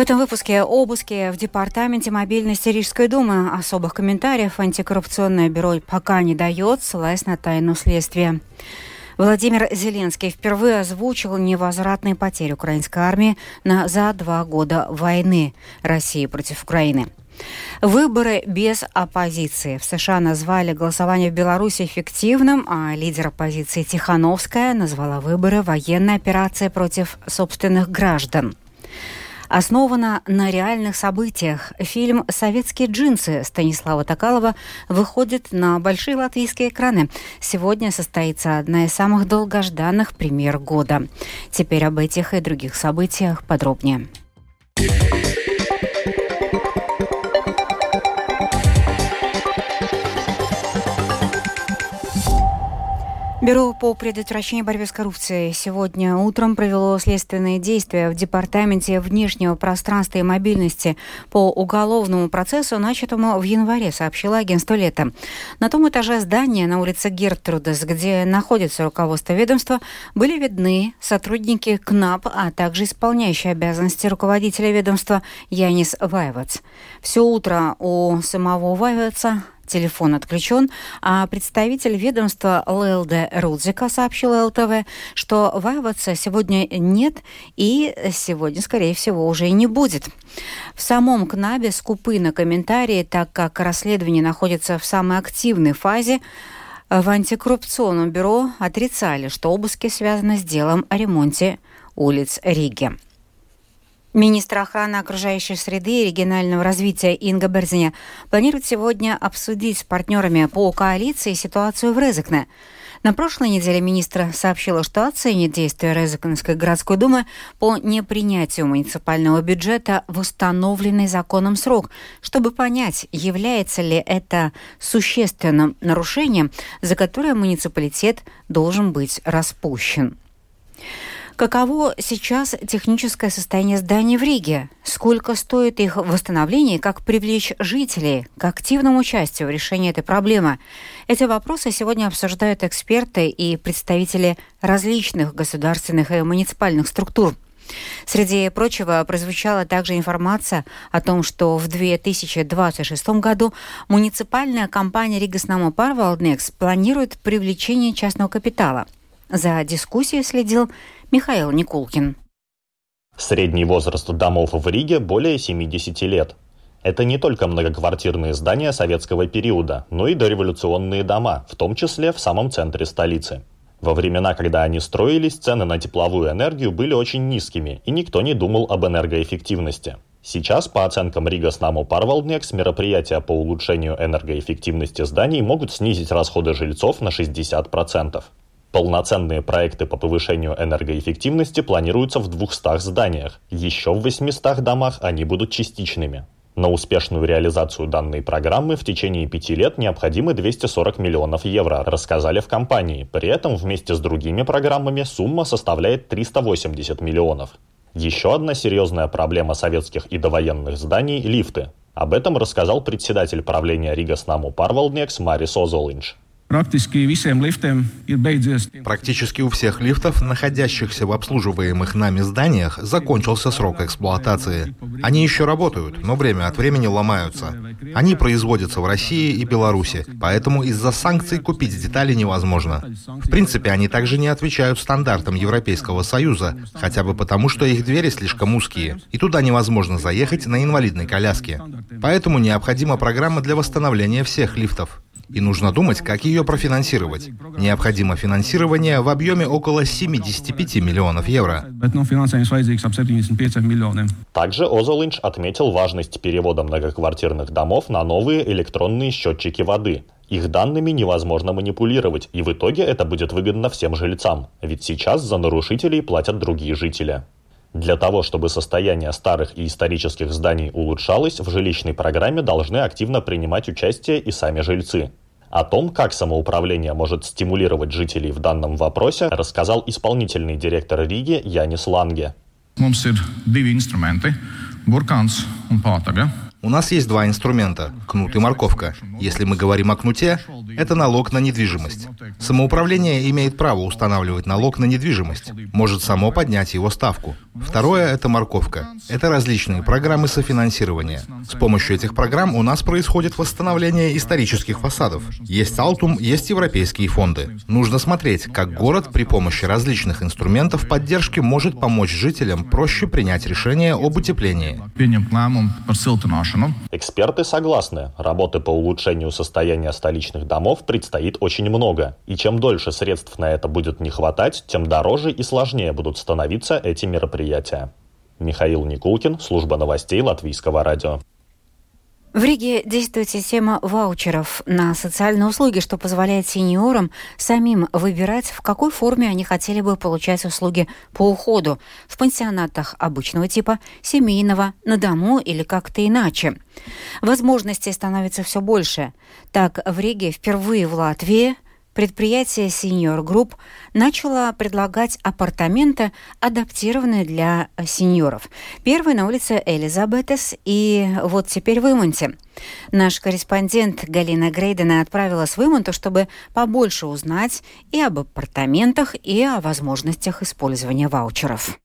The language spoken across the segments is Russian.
этом выпуске обыски в Департаменте мобильности Рижской думы. Особых комментариев антикоррупционное бюро пока не дает, ссылаясь на тайну следствия. Владимир Зеленский впервые озвучил невозвратные потери украинской армии на, за два года войны России против Украины. Выборы без оппозиции. В США назвали голосование в Беларуси эффективным, а лидер оппозиции Тихановская назвала выборы военной операцией против собственных граждан основана на реальных событиях. Фильм «Советские джинсы» Станислава Токалова выходит на большие латвийские экраны. Сегодня состоится одна из самых долгожданных премьер года. Теперь об этих и других событиях подробнее. Бюро по предотвращению борьбы с коррупцией сегодня утром провело следственные действия в Департаменте внешнего пространства и мобильности по уголовному процессу, начатому в январе, сообщила агентство «Лето». На том этаже здания на улице Гертрудес, где находится руководство ведомства, были видны сотрудники КНАП, а также исполняющие обязанности руководителя ведомства Янис Вайвац. Все утро у самого Вайваца телефон отключен, а представитель ведомства ЛЛД Рудзика сообщил ЛТВ, что Вайваца сегодня нет и сегодня, скорее всего, уже и не будет. В самом КНАБе скупы на комментарии, так как расследование находится в самой активной фазе, в антикоррупционном бюро отрицали, что обыски связаны с делом о ремонте улиц Риги. Министр охраны окружающей среды и регионального развития Инга Берзиня планирует сегодня обсудить с партнерами по коалиции ситуацию в Резекне. На прошлой неделе министр сообщила, что оценит действия Резекнской городской думы по непринятию муниципального бюджета в установленный законом срок, чтобы понять, является ли это существенным нарушением, за которое муниципалитет должен быть распущен. Каково сейчас техническое состояние зданий в Риге? Сколько стоит их восстановление? Как привлечь жителей к активному участию в решении этой проблемы? Эти вопросы сегодня обсуждают эксперты и представители различных государственных и муниципальных структур. Среди прочего, прозвучала также информация о том, что в 2026 году муниципальная компания Ригаснама Парвалднекс планирует привлечение частного капитала. За дискуссией следил Михаил Никулкин. Средний возраст домов в Риге более 70 лет. Это не только многоквартирные здания советского периода, но и дореволюционные дома, в том числе в самом центре столицы. Во времена, когда они строились, цены на тепловую энергию были очень низкими, и никто не думал об энергоэффективности. Сейчас, по оценкам Рига Снаму Парвалднекс, мероприятия по улучшению энергоэффективности зданий могут снизить расходы жильцов на 60%. Полноценные проекты по повышению энергоэффективности планируются в 200 зданиях. Еще в 800 домах они будут частичными. На успешную реализацию данной программы в течение пяти лет необходимы 240 миллионов евро, рассказали в компании. При этом вместе с другими программами сумма составляет 380 миллионов. Еще одна серьезная проблема советских и довоенных зданий – лифты. Об этом рассказал председатель правления Рига Снаму Парвалднекс Марис Озолинч. Практически у всех лифтов, находящихся в обслуживаемых нами зданиях, закончился срок эксплуатации. Они еще работают, но время от времени ломаются. Они производятся в России и Беларуси, поэтому из-за санкций купить детали невозможно. В принципе, они также не отвечают стандартам Европейского Союза, хотя бы потому, что их двери слишком узкие, и туда невозможно заехать на инвалидной коляске. Поэтому необходима программа для восстановления всех лифтов. И нужно думать, как ее профинансировать. Необходимо финансирование в объеме около 75 миллионов евро. Также Озолинч отметил важность перевода многоквартирных домов на новые электронные счетчики воды. Их данными невозможно манипулировать, и в итоге это будет выгодно всем жильцам, ведь сейчас за нарушителей платят другие жители. Для того, чтобы состояние старых и исторических зданий улучшалось, в жилищной программе должны активно принимать участие и сами жильцы. О том, как самоуправление может стимулировать жителей в данном вопросе, рассказал исполнительный директор Риги Янис Ланге. У нас есть два инструмента – кнут и морковка. Если мы говорим о кнуте, это налог на недвижимость. Самоуправление имеет право устанавливать налог на недвижимость, может само поднять его ставку. Второе – это морковка. Это различные программы софинансирования. С помощью этих программ у нас происходит восстановление исторических фасадов. Есть Алтум, есть европейские фонды. Нужно смотреть, как город при помощи различных инструментов поддержки может помочь жителям проще принять решение об утеплении. Эксперты согласны, работы по улучшению состояния столичных домов предстоит очень много. И чем дольше средств на это будет не хватать, тем дороже и сложнее будут становиться эти мероприятия. Михаил Никулкин, служба новостей Латвийского радио. В Риге действует система ваучеров на социальные услуги, что позволяет сеньорам самим выбирать, в какой форме они хотели бы получать услуги по уходу в пансионатах обычного типа, семейного, на дому или как-то иначе. Возможностей становится все больше. Так, в Риге впервые в Латвии – предприятие Senior Group начало предлагать апартаменты, адаптированные для сеньоров. Первый на улице Элизабетес и вот теперь в Имонте. Наш корреспондент Галина Грейдена отправилась в Имонту, чтобы побольше узнать и об апартаментах, и о возможностях использования ваучеров.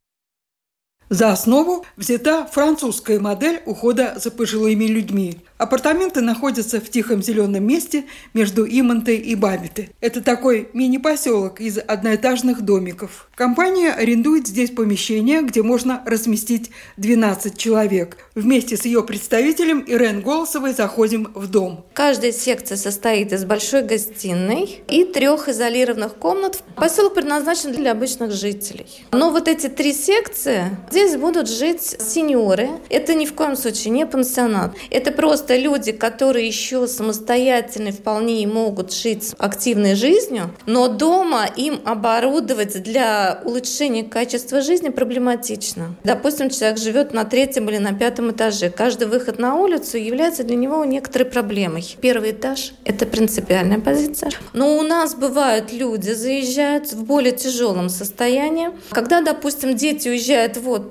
За основу взята французская модель ухода за пожилыми людьми. Апартаменты находятся в тихом зеленом месте между Имонтой и Бабиты. Это такой мини-поселок из одноэтажных домиков. Компания арендует здесь помещение, где можно разместить 12 человек. Вместе с ее представителем Ирен Голосовой заходим в дом. Каждая секция состоит из большой гостиной и трех изолированных комнат. Поселок предназначен для обычных жителей. Но вот эти три секции, здесь будут жить сеньоры. Это ни в коем случае не пансионат. Это просто люди, которые еще самостоятельно вполне могут жить активной жизнью, но дома им оборудовать для улучшения качества жизни проблематично. Допустим, человек живет на третьем или на пятом этаже. Каждый выход на улицу является для него некоторой проблемой. Первый этаж – это принципиальная позиция. Но у нас бывают люди, заезжают в более тяжелом состоянии. Когда, допустим, дети уезжают в отпуск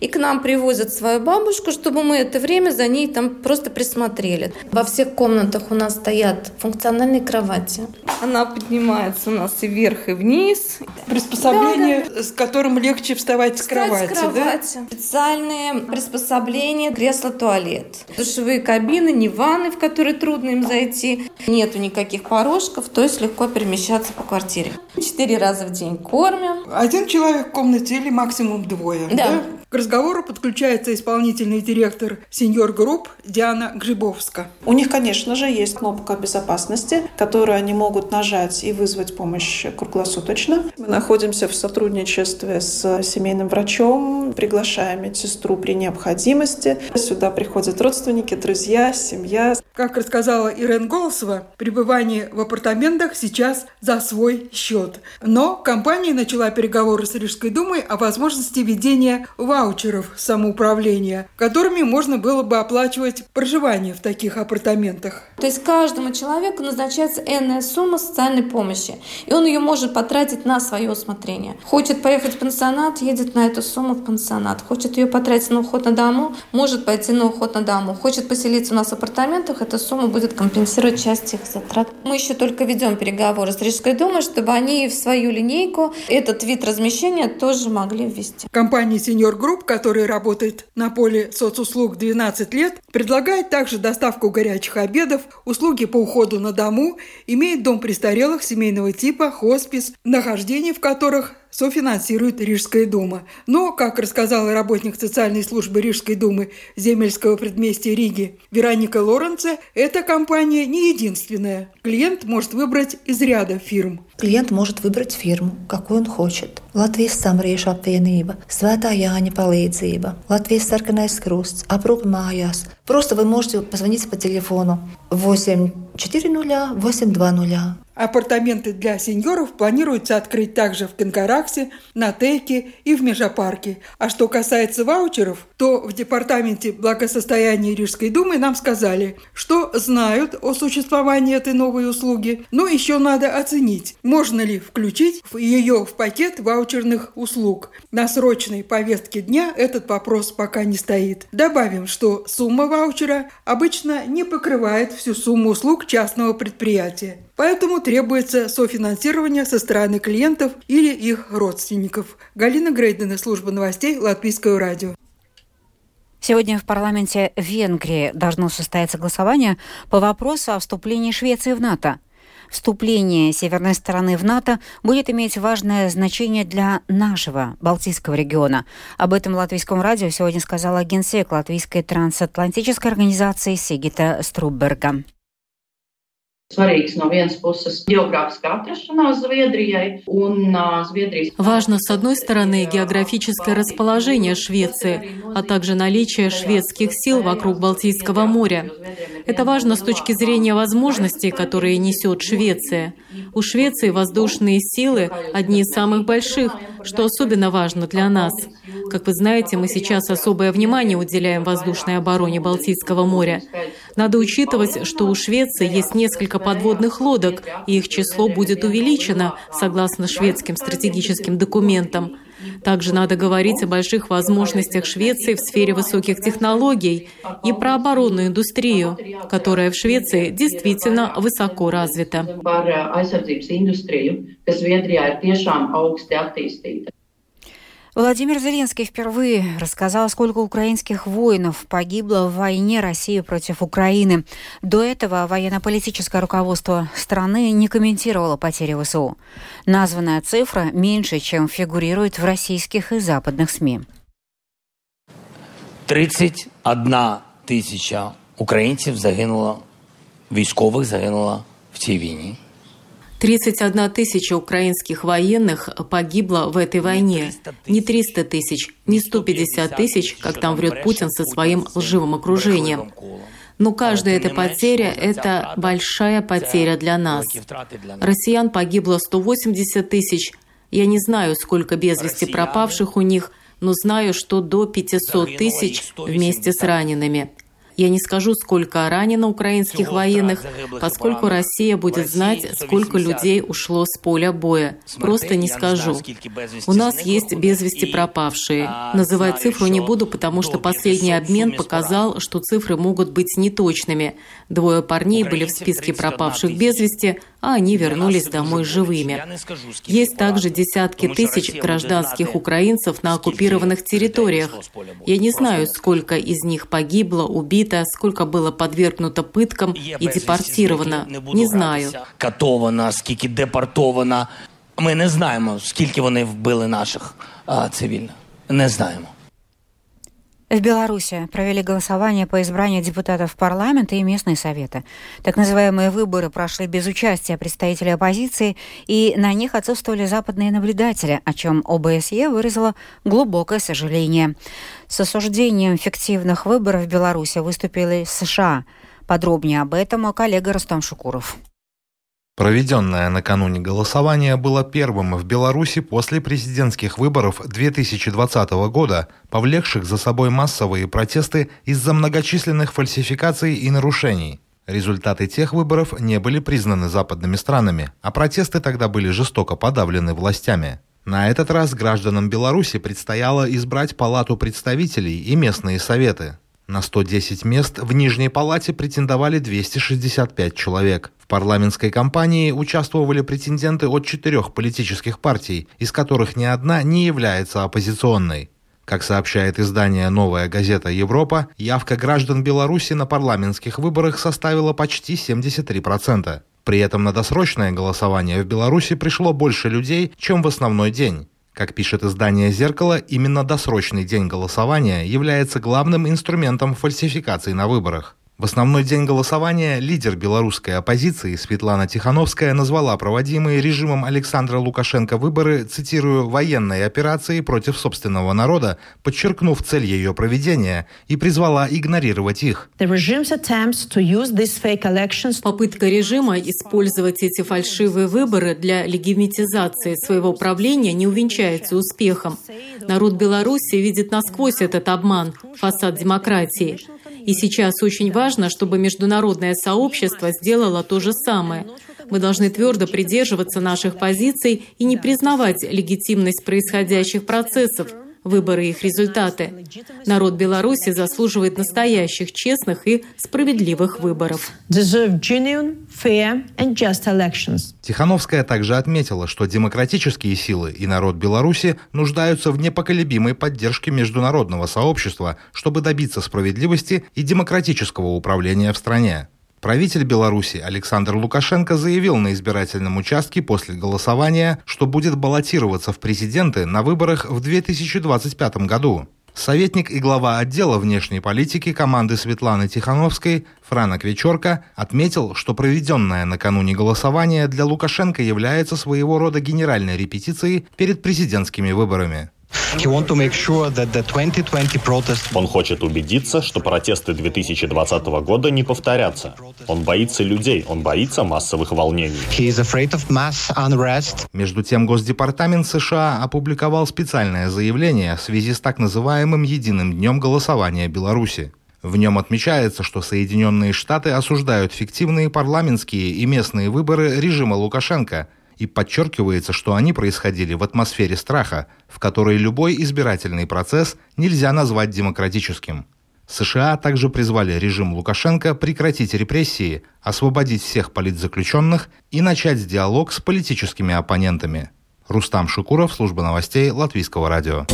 и к нам привозят свою бабушку, чтобы мы это время за ней там просто присмотрели смотрели. Во всех комнатах у нас стоят функциональные кровати. Она поднимается у нас и вверх, и вниз. Приспособление, да, да. с которым легче вставать, встать с кровати, с кровати. Да? Специальные приспособления, кресло-туалет. Душевые кабины, не ванны, в которые трудно им зайти. Нету никаких порожков, то есть легко перемещаться по квартире. Четыре раза в день кормим. Один человек в комнате или максимум двое, да? да? К разговору подключается исполнительный директор Senior Group Диана Грибовска. У них, конечно же, есть кнопка безопасности, которую они могут нажать и вызвать помощь круглосуточно. Мы находимся в сотрудничестве с семейным врачом, приглашаем медсестру при необходимости. Сюда приходят родственники, друзья, семья. Как рассказала Ирен Голосова, пребывание в апартаментах сейчас за свой счет. Но компания начала переговоры с Рижской думой о возможности ведения в ваучеров самоуправления, которыми можно было бы оплачивать проживание в таких апартаментах. То есть каждому человеку назначается энная сумма социальной помощи, и он ее может потратить на свое усмотрение. Хочет поехать в пансионат, едет на эту сумму в пансионат. Хочет ее потратить на уход на дому, может пойти на уход на дому. Хочет поселиться у нас в апартаментах, эта сумма будет компенсировать часть их затрат. Мы еще только ведем переговоры с Рижской думой, чтобы они в свою линейку этот вид размещения тоже могли ввести. Компания Senior Group который работает на поле соцуслуг 12 лет, предлагает также доставку горячих обедов, услуги по уходу на дому, имеет дом престарелых семейного типа, хоспис, нахождение в которых софинансирует Рижская дума. Но, как рассказала работник социальной службы Рижской думы земельского предместья Риги Вероника Лоренце, эта компания не единственная. Клиент может выбрать из ряда фирм. Клиент может выбрать фирму, какую он хочет. Латвijas Samriešu apvienība, Svētā Jāņa palīdzība, Латвijas Sarkanais krusts, aprūpa mājās. Просто вы можете позвонить по телефону 840 820 Апартаменты для сеньоров планируется открыть также в Канкараксе, на Тейке и в Межапарке. А что касается ваучеров, то в Департаменте благосостояния Рижской думы нам сказали, что знают о существовании этой новой услуги, но еще надо оценить, можно ли включить ее в пакет ваучерных услуг. На срочной повестке дня этот вопрос пока не стоит. Добавим, что сумма ваучера обычно не покрывает всю сумму услуг частного предприятия. Поэтому требуется софинансирование со стороны клиентов или их родственников. Галина Грейдена, служба новостей Латвийского радио. Сегодня в парламенте Венгрии должно состояться голосование по вопросу о вступлении Швеции в НАТО. Вступление северной стороны в НАТО будет иметь важное значение для нашего Балтийского региона. Об этом Латвийскому радио сегодня сказала генсек Латвийской трансатлантической организации Сигита Струберга Важно, с одной стороны, географическое расположение Швеции, а также наличие шведских сил вокруг Балтийского моря. Это важно с точки зрения возможностей, которые несет Швеция. У Швеции воздушные силы одни из самых больших, что особенно важно для нас. Как вы знаете, мы сейчас особое внимание уделяем воздушной обороне Балтийского моря. Надо учитывать, что у Швеции есть несколько подводных лодок, и их число будет увеличено, согласно шведским стратегическим документам. Также надо говорить о больших возможностях Швеции в сфере высоких технологий и про оборонную индустрию, которая в Швеции действительно высоко развита. Владимир Зеленский впервые рассказал, сколько украинских воинов погибло в войне России против Украины. До этого военно-политическое руководство страны не комментировало потери ВСУ. Названная цифра меньше, чем фигурирует в российских и западных СМИ. 31 тисяча українців загинуло, військових загинуло в цій війні. 31 тысяча украинских военных погибло в этой войне. Не 300 тысяч, не 150 тысяч, как там врет Путин со своим лживым окружением. Но каждая эта потеря – это большая потеря для нас. Россиян погибло 180 тысяч. Я не знаю, сколько без вести пропавших у них, но знаю, что до 500 тысяч вместе с ранеными. Я не скажу, сколько ранено украинских военных, поскольку Россия будет знать, сколько людей ушло с поля боя. Просто не скажу. У нас есть без вести пропавшие. Называть цифру не буду, потому что последний обмен показал, что цифры могут быть неточными. Двое парней были в списке пропавших без вести, а они вернулись домой живыми. Есть также десятки тысяч гражданских украинцев на оккупированных территориях. Я не знаю, сколько из них погибло, убито, сколько было подвергнуто пыткам и депортировано. Не знаю. Катовано, скільки депортовано. Ми не знаємо, скільки вони вбили наших а, цивільних. Не знаємо. В Беларуси провели голосование по избранию депутатов парламента и местные советы. Так называемые выборы прошли без участия представителей оппозиции, и на них отсутствовали западные наблюдатели, о чем ОБСЕ выразило глубокое сожаление. С осуждением фиктивных выборов в Беларуси выступили США. Подробнее об этом коллега Ростом Шукуров. Проведенное накануне голосование было первым в Беларуси после президентских выборов 2020 года, повлекших за собой массовые протесты из-за многочисленных фальсификаций и нарушений. Результаты тех выборов не были признаны западными странами, а протесты тогда были жестоко подавлены властями. На этот раз гражданам Беларуси предстояло избрать Палату представителей и местные советы. На 110 мест в Нижней Палате претендовали 265 человек. Парламентской кампании участвовали претенденты от четырех политических партий, из которых ни одна не является оппозиционной. Как сообщает издание «Новая газета Европа», явка граждан Беларуси на парламентских выборах составила почти 73%. При этом на досрочное голосование в Беларуси пришло больше людей, чем в основной день. Как пишет издание «Зеркало», именно досрочный день голосования является главным инструментом фальсификации на выборах. В основной день голосования лидер белорусской оппозиции Светлана Тихановская назвала проводимые режимом Александра Лукашенко выборы, цитирую, «военной операцией против собственного народа», подчеркнув цель ее проведения и призвала игнорировать их. Попытка режима использовать эти фальшивые выборы для легитимизации своего правления не увенчается успехом. Народ Беларуси видит насквозь этот обман, фасад демократии. И сейчас очень важно, чтобы международное сообщество сделало то же самое. Мы должны твердо придерживаться наших позиций и не признавать легитимность происходящих процессов, выборы и их результаты. Народ Беларуси заслуживает настоящих, честных и справедливых выборов. Тихановская также отметила, что демократические силы и народ Беларуси нуждаются в непоколебимой поддержке международного сообщества, чтобы добиться справедливости и демократического управления в стране. Правитель Беларуси Александр Лукашенко заявил на избирательном участке после голосования, что будет баллотироваться в президенты на выборах в 2025 году. Советник и глава отдела внешней политики команды Светланы Тихановской Франок Вечерка отметил, что проведенное накануне голосование для Лукашенко является своего рода генеральной репетицией перед президентскими выборами. Он хочет убедиться, что протесты 2020 года не повторятся. Он боится людей, он боится массовых волнений. Между тем, Госдепартамент США опубликовал специальное заявление в связи с так называемым «Единым днем голосования Беларуси». В нем отмечается, что Соединенные Штаты осуждают фиктивные парламентские и местные выборы режима Лукашенко – и подчеркивается, что они происходили в атмосфере страха, в которой любой избирательный процесс нельзя назвать демократическим. США также призвали режим Лукашенко прекратить репрессии, освободить всех политзаключенных и начать диалог с политическими оппонентами. Рустам Шукуров, служба новостей Латвийского радио.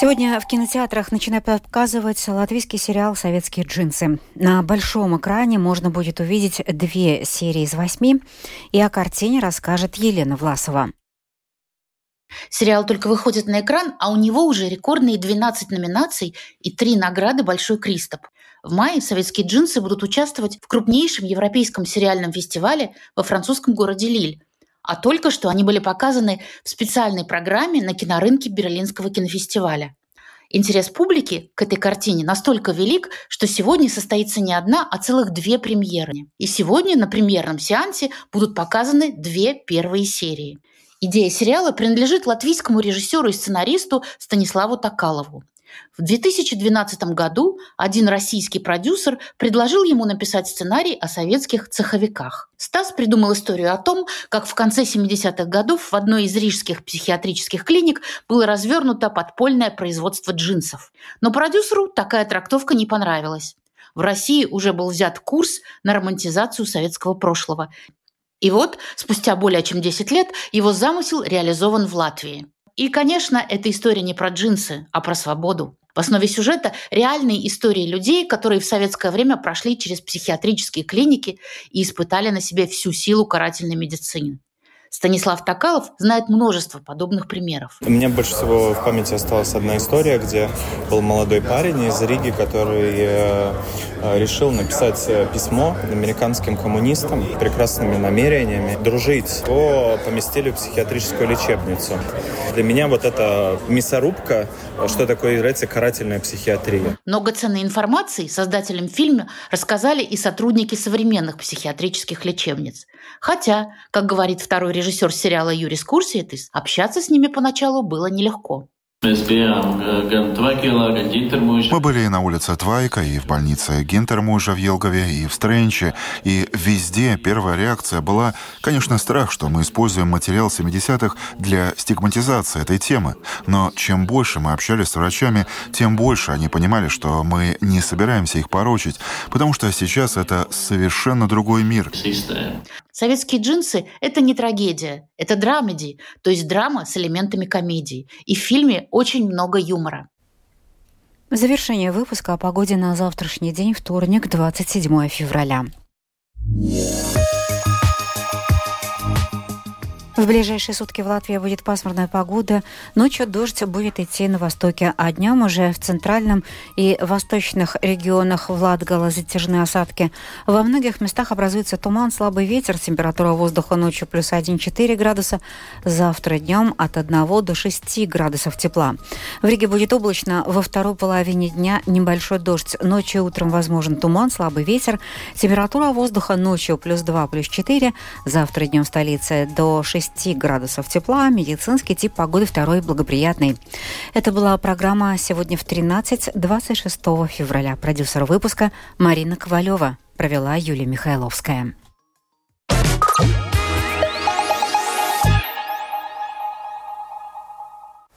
Сегодня в кинотеатрах начинают показывать латвийский сериал «Советские джинсы». На большом экране можно будет увидеть две серии из восьми, и о картине расскажет Елена Власова. Сериал только выходит на экран, а у него уже рекордные 12 номинаций и три награды «Большой Кристоп». В мае «Советские джинсы» будут участвовать в крупнейшем европейском сериальном фестивале во французском городе Лиль а только что они были показаны в специальной программе на кинорынке Берлинского кинофестиваля. Интерес публики к этой картине настолько велик, что сегодня состоится не одна, а целых две премьеры. И сегодня на премьерном сеансе будут показаны две первые серии. Идея сериала принадлежит латвийскому режиссеру и сценаристу Станиславу Токалову. В 2012 году один российский продюсер предложил ему написать сценарий о советских цеховиках. Стас придумал историю о том, как в конце 70-х годов в одной из рижских психиатрических клиник было развернуто подпольное производство джинсов. Но продюсеру такая трактовка не понравилась. В России уже был взят курс на романтизацию советского прошлого. И вот, спустя более чем 10 лет, его замысел реализован в Латвии. И, конечно, эта история не про джинсы, а про свободу. В основе сюжета реальные истории людей, которые в советское время прошли через психиатрические клиники и испытали на себе всю силу карательной медицины. Станислав Токалов знает множество подобных примеров. У меня больше всего в памяти осталась одна история, где был молодой парень из Риги, который э, решил написать э, письмо американским коммунистам прекрасными намерениями дружить. Его поместили в психиатрическую лечебницу. Для меня вот эта мясорубка, что такое является карательная психиатрия. Много ценной информации создателям фильма рассказали и сотрудники современных психиатрических лечебниц. Хотя, как говорит второй режиссер сериала Юрис Курсиетис, общаться с ними поначалу было нелегко. Мы были и на улице Твайка, и в больнице Гинтермужа в Елгове, и в Стрэнче, и везде первая реакция была, конечно, страх, что мы используем материал 70-х для стигматизации этой темы. Но чем больше мы общались с врачами, тем больше они понимали, что мы не собираемся их порочить, потому что сейчас это совершенно другой мир. Советские джинсы – это не трагедия, это драмеди, то есть драма с элементами комедии. И в фильме очень много юмора. Завершение выпуска о погоде на завтрашний день, вторник, 27 февраля. В ближайшие сутки в Латвии будет пасмурная погода. Ночью дождь будет идти на востоке, а днем уже в центральном и восточных регионах Латгала затяжные осадки. Во многих местах образуется туман, слабый ветер, температура воздуха ночью плюс 1,4 градуса, завтра днем от 1 до 6 градусов тепла. В Риге будет облачно, во второй половине дня небольшой дождь, ночью и утром возможен туман, слабый ветер, температура воздуха ночью плюс 2, плюс 4, завтра днем в столице до 6 6 градусов тепла. Медицинский тип погоды второй благоприятный. Это была программа «Сегодня в 13, 26 февраля». Продюсер выпуска Марина Ковалева. Провела Юлия Михайловская.